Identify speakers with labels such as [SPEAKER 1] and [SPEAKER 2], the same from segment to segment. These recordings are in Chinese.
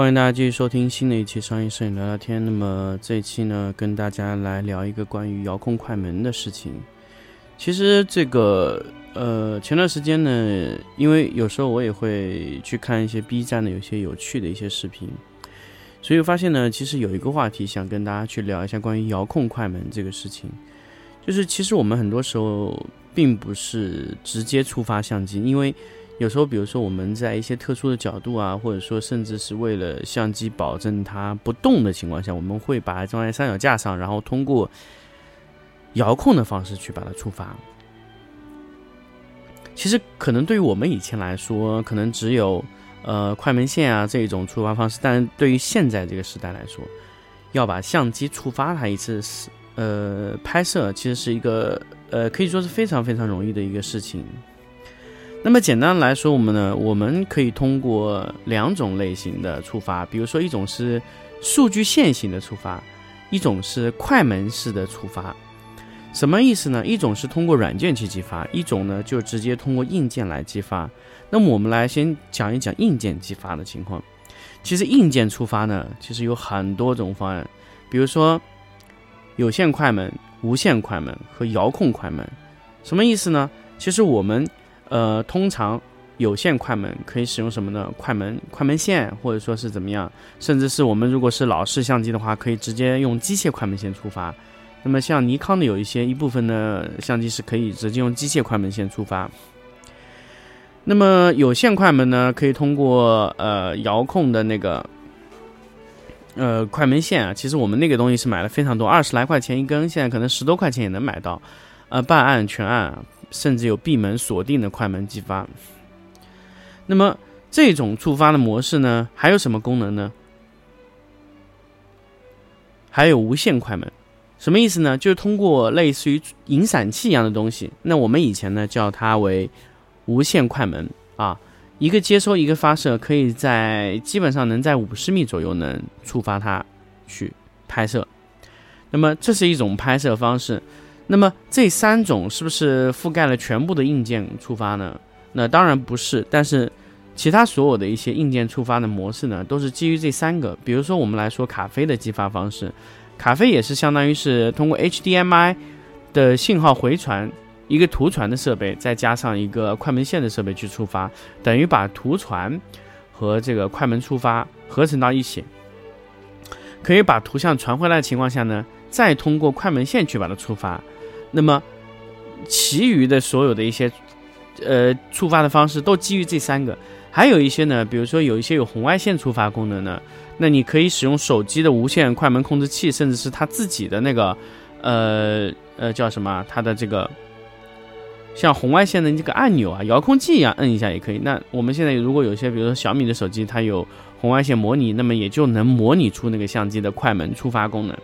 [SPEAKER 1] 欢迎大家继续收听新的一期商业摄影聊聊天。那么这一期呢，跟大家来聊一个关于遥控快门的事情。其实这个呃，前段时间呢，因为有时候我也会去看一些 B 站的有些有趣的一些视频，所以发现呢，其实有一个话题想跟大家去聊一下关于遥控快门这个事情。就是其实我们很多时候并不是直接触发相机，因为有时候，比如说我们在一些特殊的角度啊，或者说甚至是为了相机保证它不动的情况下，我们会把它装在三脚架上，然后通过遥控的方式去把它触发。其实可能对于我们以前来说，可能只有呃快门线啊这一种触发方式，但是对于现在这个时代来说，要把相机触发它一次是呃拍摄，其实是一个呃可以说是非常非常容易的一个事情。那么简单来说，我们呢，我们可以通过两种类型的触发，比如说一种是数据线型的触发，一种是快门式的触发。什么意思呢？一种是通过软件去激发，一种呢就直接通过硬件来激发。那么我们来先讲一讲硬件激发的情况。其实硬件触发呢，其实有很多种方案，比如说有线快门、无线快门和遥控快门。什么意思呢？其实我们呃，通常有线快门可以使用什么呢？快门、快门线，或者说是怎么样？甚至是我们如果是老式相机的话，可以直接用机械快门线触发。那么像尼康的有一些一部分的相机是可以直接用机械快门线触发。那么有线快门呢，可以通过呃遥控的那个呃快门线啊，其实我们那个东西是买了非常多，二十来块钱一根，现在可能十多块钱也能买到，呃半按、全按。甚至有闭门锁定的快门激发。那么这种触发的模式呢，还有什么功能呢？还有无线快门，什么意思呢？就是通过类似于引闪器一样的东西。那我们以前呢叫它为无线快门啊，一个接收一个发射，可以在基本上能在五十米左右能触发它去拍摄。那么这是一种拍摄方式。那么这三种是不是覆盖了全部的硬件触发呢？那当然不是，但是其他所有的一些硬件触发的模式呢，都是基于这三个。比如说我们来说卡飞的激发方式，卡飞也是相当于是通过 HDMI 的信号回传一个图传的设备，再加上一个快门线的设备去触发，等于把图传和这个快门触发合成到一起，可以把图像传回来的情况下呢，再通过快门线去把它触发。那么，其余的所有的一些，呃，触发的方式都基于这三个。还有一些呢，比如说有一些有红外线触发功能的，那你可以使用手机的无线快门控制器，甚至是它自己的那个，呃呃，叫什么？它的这个像红外线的这个按钮啊，遥控器一样，摁一下也可以。那我们现在如果有些，比如说小米的手机，它有红外线模拟，那么也就能模拟出那个相机的快门触发功能。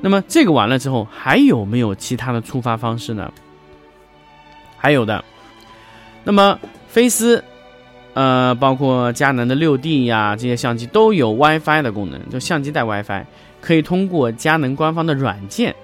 [SPEAKER 1] 那么这个完了之后，还有没有其他的触发方式呢？还有的。那么飞思，呃，包括佳能的六 D 呀，这些相机都有 WiFi 的功能，就相机带 WiFi，可以通过佳能官方的软件，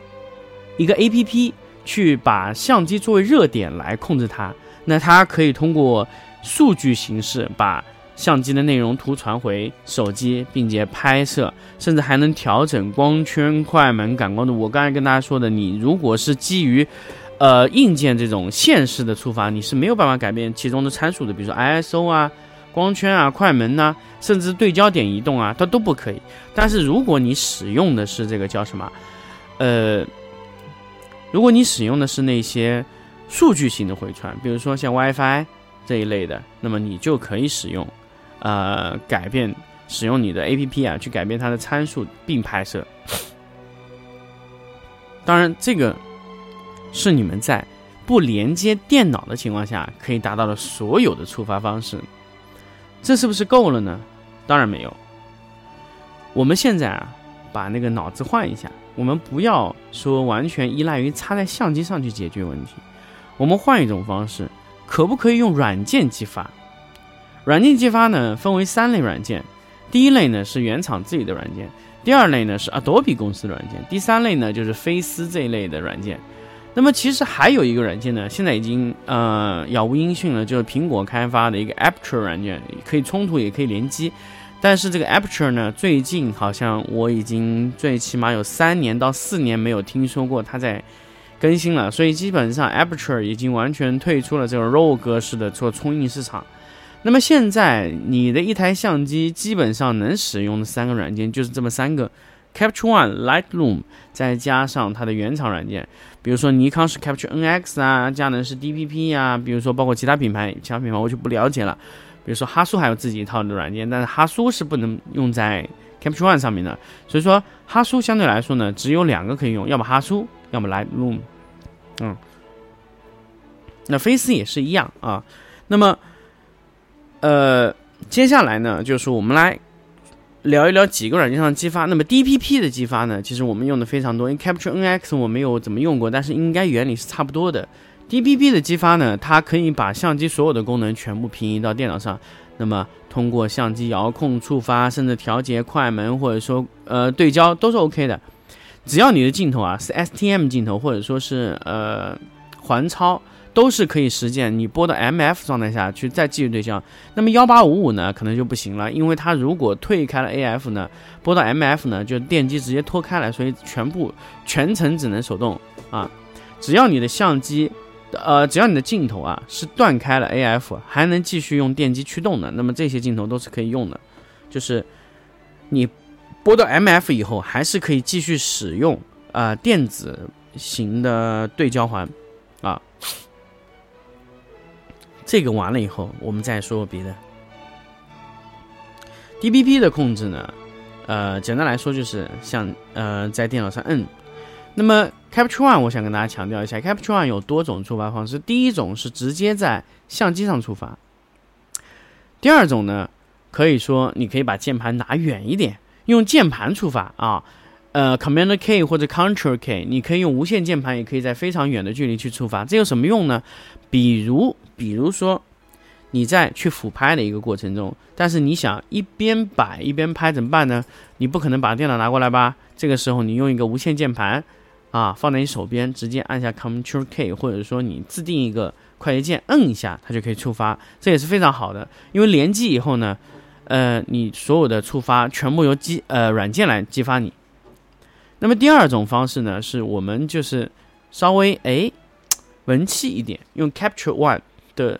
[SPEAKER 1] 一个 APP 去把相机作为热点来控制它。那它可以通过数据形式把。相机的内容图传回手机，并且拍摄，甚至还能调整光圈、快门、感光度。我刚才跟大家说的，你如果是基于，呃，硬件这种线式的触发，你是没有办法改变其中的参数的，比如说 ISO 啊、光圈啊、快门呐，甚至对焦点移动啊，它都不可以。但是如果你使用的是这个叫什么，呃，如果你使用的是那些数据型的回传，比如说像 WiFi 这一类的，那么你就可以使用。呃，改变使用你的 A P P 啊，去改变它的参数并拍摄。当然，这个是你们在不连接电脑的情况下可以达到的所有的触发方式。这是不是够了呢？当然没有。我们现在啊，把那个脑子换一下，我们不要说完全依赖于插在相机上去解决问题，我们换一种方式，可不可以用软件激发？软件激发呢，分为三类软件，第一类呢是原厂自己的软件，第二类呢是 Adobe 公司的软件，第三类呢就是飞思这一类的软件。那么其实还有一个软件呢，现在已经呃杳无音讯了，就是苹果开发的一个 Aperture 软件，可以冲突也可以联机。但是这个 Aperture 呢，最近好像我已经最起码有三年到四年没有听说过它在更新了，所以基本上 Aperture 已经完全退出了这个 RAW 格式的做冲印市场。那么现在你的一台相机基本上能使用的三个软件就是这么三个：Capture One、Lightroom，再加上它的原厂软件，比如说尼康是 Capture NX 啊，佳能是 DPP 啊，比如说包括其他品牌，其他品牌我就不了解了。比如说哈苏还有自己一套的软件，但是哈苏是不能用在 Capture One 上面的，所以说哈苏相对来说呢，只有两个可以用，要么哈苏，要么 Lightroom。嗯，那飞思也是一样啊。那么，呃，接下来呢，就是我们来聊一聊几个软件上的激发。那么 DPP 的激发呢，其实我们用的非常多，因为 Capture NX 我没有怎么用过，但是应该原理是差不多的。DPP 的激发呢，它可以把相机所有的功能全部平移到电脑上，那么通过相机遥控触发，甚至调节快门或者说呃对焦都是 OK 的。只要你的镜头啊是 STM 镜头或者说是呃环超，都是可以实现你播到 MF 状态下去再继续对焦。那么幺八五五呢，可能就不行了，因为它如果退开了 AF 呢，播到 MF 呢，就电机直接脱开了，所以全部全程只能手动啊。只要你的相机。呃，只要你的镜头啊是断开了 AF，还能继续用电机驱动的，那么这些镜头都是可以用的。就是你播到 MF 以后，还是可以继续使用啊电子型的对焦环这个完了以后，我们再说别的。DPP 的控制呢，呃，简单来说就是像呃在电脑上摁。那么 Capture One，我想跟大家强调一下，Capture One 有多种触发方式。第一种是直接在相机上触发，第二种呢，可以说你可以把键盘拿远一点，用键盘触发啊，呃，Command K 或者 Ctrl K，你可以用无线键盘，也可以在非常远的距离去触发。这有什么用呢？比如，比如说你在去俯拍的一个过程中，但是你想一边摆一边拍怎么办呢？你不可能把电脑拿过来吧？这个时候你用一个无线键盘。啊，放在你手边，直接按下 Ctrl K，或者说你自定一个快捷键，摁一下，它就可以触发，这也是非常好的。因为连击以后呢，呃，你所有的触发全部由机呃软件来激发你。那么第二种方式呢，是我们就是稍微哎文气一点，用 Capture One 的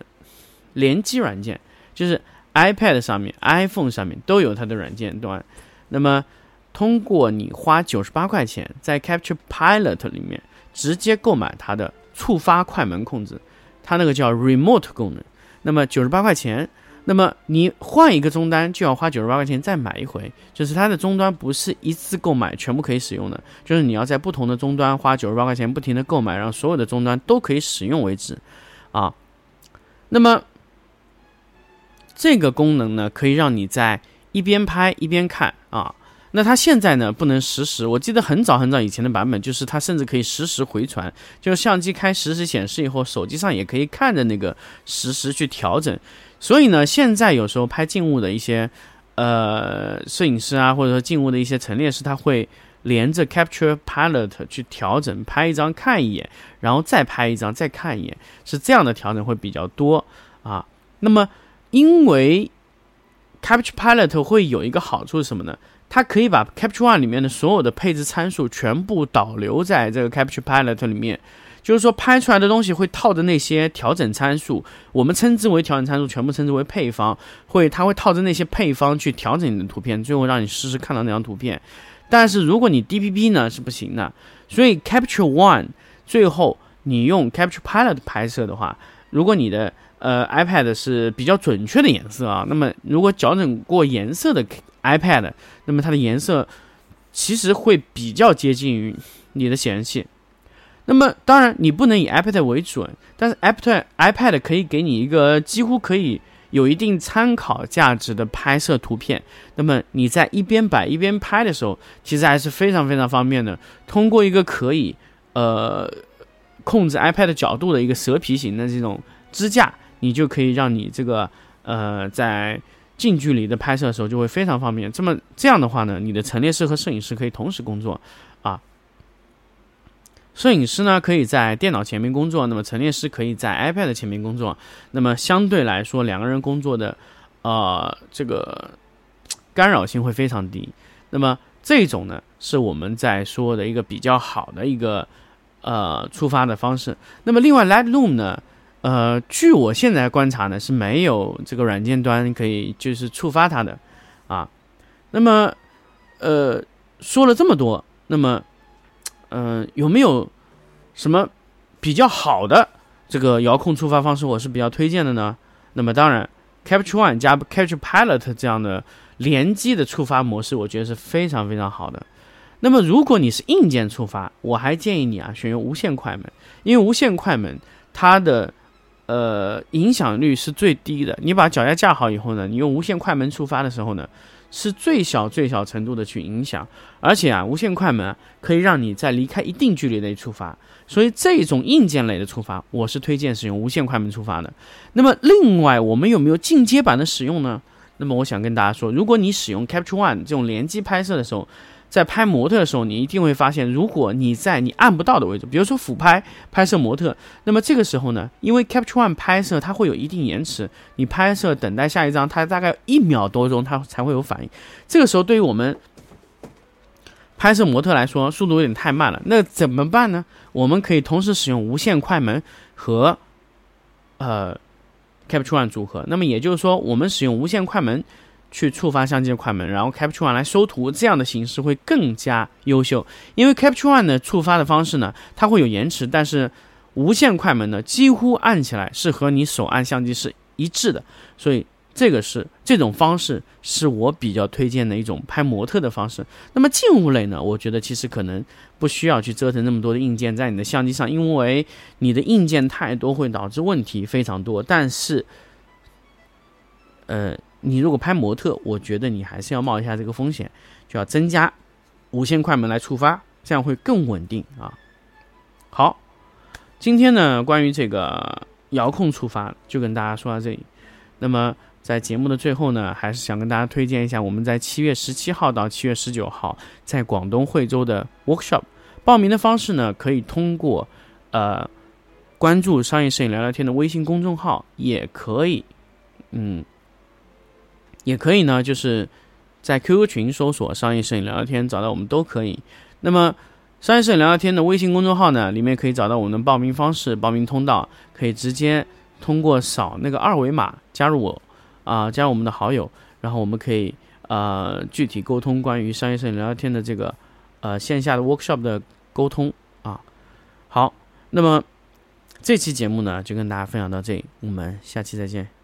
[SPEAKER 1] 联机软件，就是 iPad 上面、iPhone 上面都有它的软件端。那么通过你花九十八块钱在 Capture Pilot 里面直接购买它的触发快门控制，它那个叫 Remote 功能。那么九十八块钱，那么你换一个终端就要花九十八块钱再买一回，就是它的终端不是一次购买全部可以使用的，就是你要在不同的终端花九十八块钱不停的购买，让所有的终端都可以使用为止啊。那么这个功能呢，可以让你在一边拍一边看啊。那它现在呢不能实时，我记得很早很早以前的版本，就是它甚至可以实时回传，就是相机开实时显示以后，手机上也可以看着那个实时去调整。所以呢，现在有时候拍静物的一些呃摄影师啊，或者说静物的一些陈列师，他会连着 Capture Pilot 去调整，拍一张看一眼，然后再拍一张再看一眼，是这样的调整会比较多啊。那么因为 Capture Pilot 会有一个好处是什么呢？它可以把 Capture One 里面的所有的配置参数全部导流在这个 Capture Pilot 里面，就是说拍出来的东西会套着那些调整参数，我们称之为调整参数，全部称之为配方，会它会套着那些配方去调整你的图片，最后让你实时看到那张图片。但是如果你 DPP 呢是不行的，所以 Capture One 最后你用 Capture Pilot 拍摄的话，如果你的呃，iPad 是比较准确的颜色啊。那么，如果矫正过颜色的 iPad，那么它的颜色其实会比较接近于你的显示器。那么，当然你不能以 iPad 为准，但是 iPad iPad 可以给你一个几乎可以有一定参考价值的拍摄图片，那么你在一边摆一边拍的时候，其实还是非常非常方便的。通过一个可以呃控制 iPad 角度的一个蛇皮型的这种支架，你就可以让你这个呃在近距离的拍摄的时候就会非常方便。这么这样的话呢，你的陈列师和摄影师可以同时工作。摄影师呢可以在电脑前面工作，那么陈列师可以在 iPad 前面工作。那么相对来说，两个人工作的，呃，这个干扰性会非常低。那么这种呢，是我们在说的一个比较好的一个呃触发的方式。那么另外 Lightroom 呢，呃，据我现在观察呢，是没有这个软件端可以就是触发它的啊。那么呃，说了这么多，那么。嗯，有没有什么比较好的这个遥控触发方式？我是比较推荐的呢。那么当然，Capture One 加 Capture Pilot 这样的联机的触发模式，我觉得是非常非常好的。那么如果你是硬件触发，我还建议你啊选用无线快门，因为无线快门它的呃影响率是最低的。你把脚架架好以后呢，你用无线快门触发的时候呢。是最小最小程度的去影响，而且啊，无线快门可以让你在离开一定距离内触发，所以这种硬件类的触发，我是推荐使用无线快门触发的。那么另外，我们有没有进阶版的使用呢？那么我想跟大家说，如果你使用 Capture One 这种连机拍摄的时候，在拍模特的时候，你一定会发现，如果你在你按不到的位置，比如说俯拍拍摄模特，那么这个时候呢，因为 Capture One 拍摄它会有一定延迟，你拍摄等待下一张，它大概一秒多钟它才会有反应。这个时候对于我们拍摄模特来说，速度有点太慢了。那怎么办呢？我们可以同时使用无线快门和呃 Capture One 组合。那么也就是说，我们使用无线快门。去触发相机的快门，然后 Capture One 来收图，这样的形式会更加优秀。因为 Capture One 的触发的方式呢，它会有延迟，但是无线快门呢，几乎按起来是和你手按相机是一致的。所以这个是这种方式是我比较推荐的一种拍模特的方式。那么静物类呢，我觉得其实可能不需要去折腾那么多的硬件在你的相机上，因为你的硬件太多会导致问题非常多。但是，呃。你如果拍模特，我觉得你还是要冒一下这个风险，就要增加无线快门来触发，这样会更稳定啊。好，今天呢，关于这个遥控触发就跟大家说到这里。那么在节目的最后呢，还是想跟大家推荐一下我们在七月十七号到七月十九号在广东惠州的 workshop。报名的方式呢，可以通过呃关注商业摄影聊聊天的微信公众号，也可以，嗯。也可以呢，就是在 QQ 群搜索“商业摄影聊聊天”，找到我们都可以。那么，商业摄影聊聊天的微信公众号呢，里面可以找到我们的报名方式、报名通道，可以直接通过扫那个二维码加入我，啊，加入我们的好友，然后我们可以呃具体沟通关于商业摄影聊聊天的这个呃线下的 workshop 的沟通啊。好，那么这期节目呢就跟大家分享到这里，我们下期再见。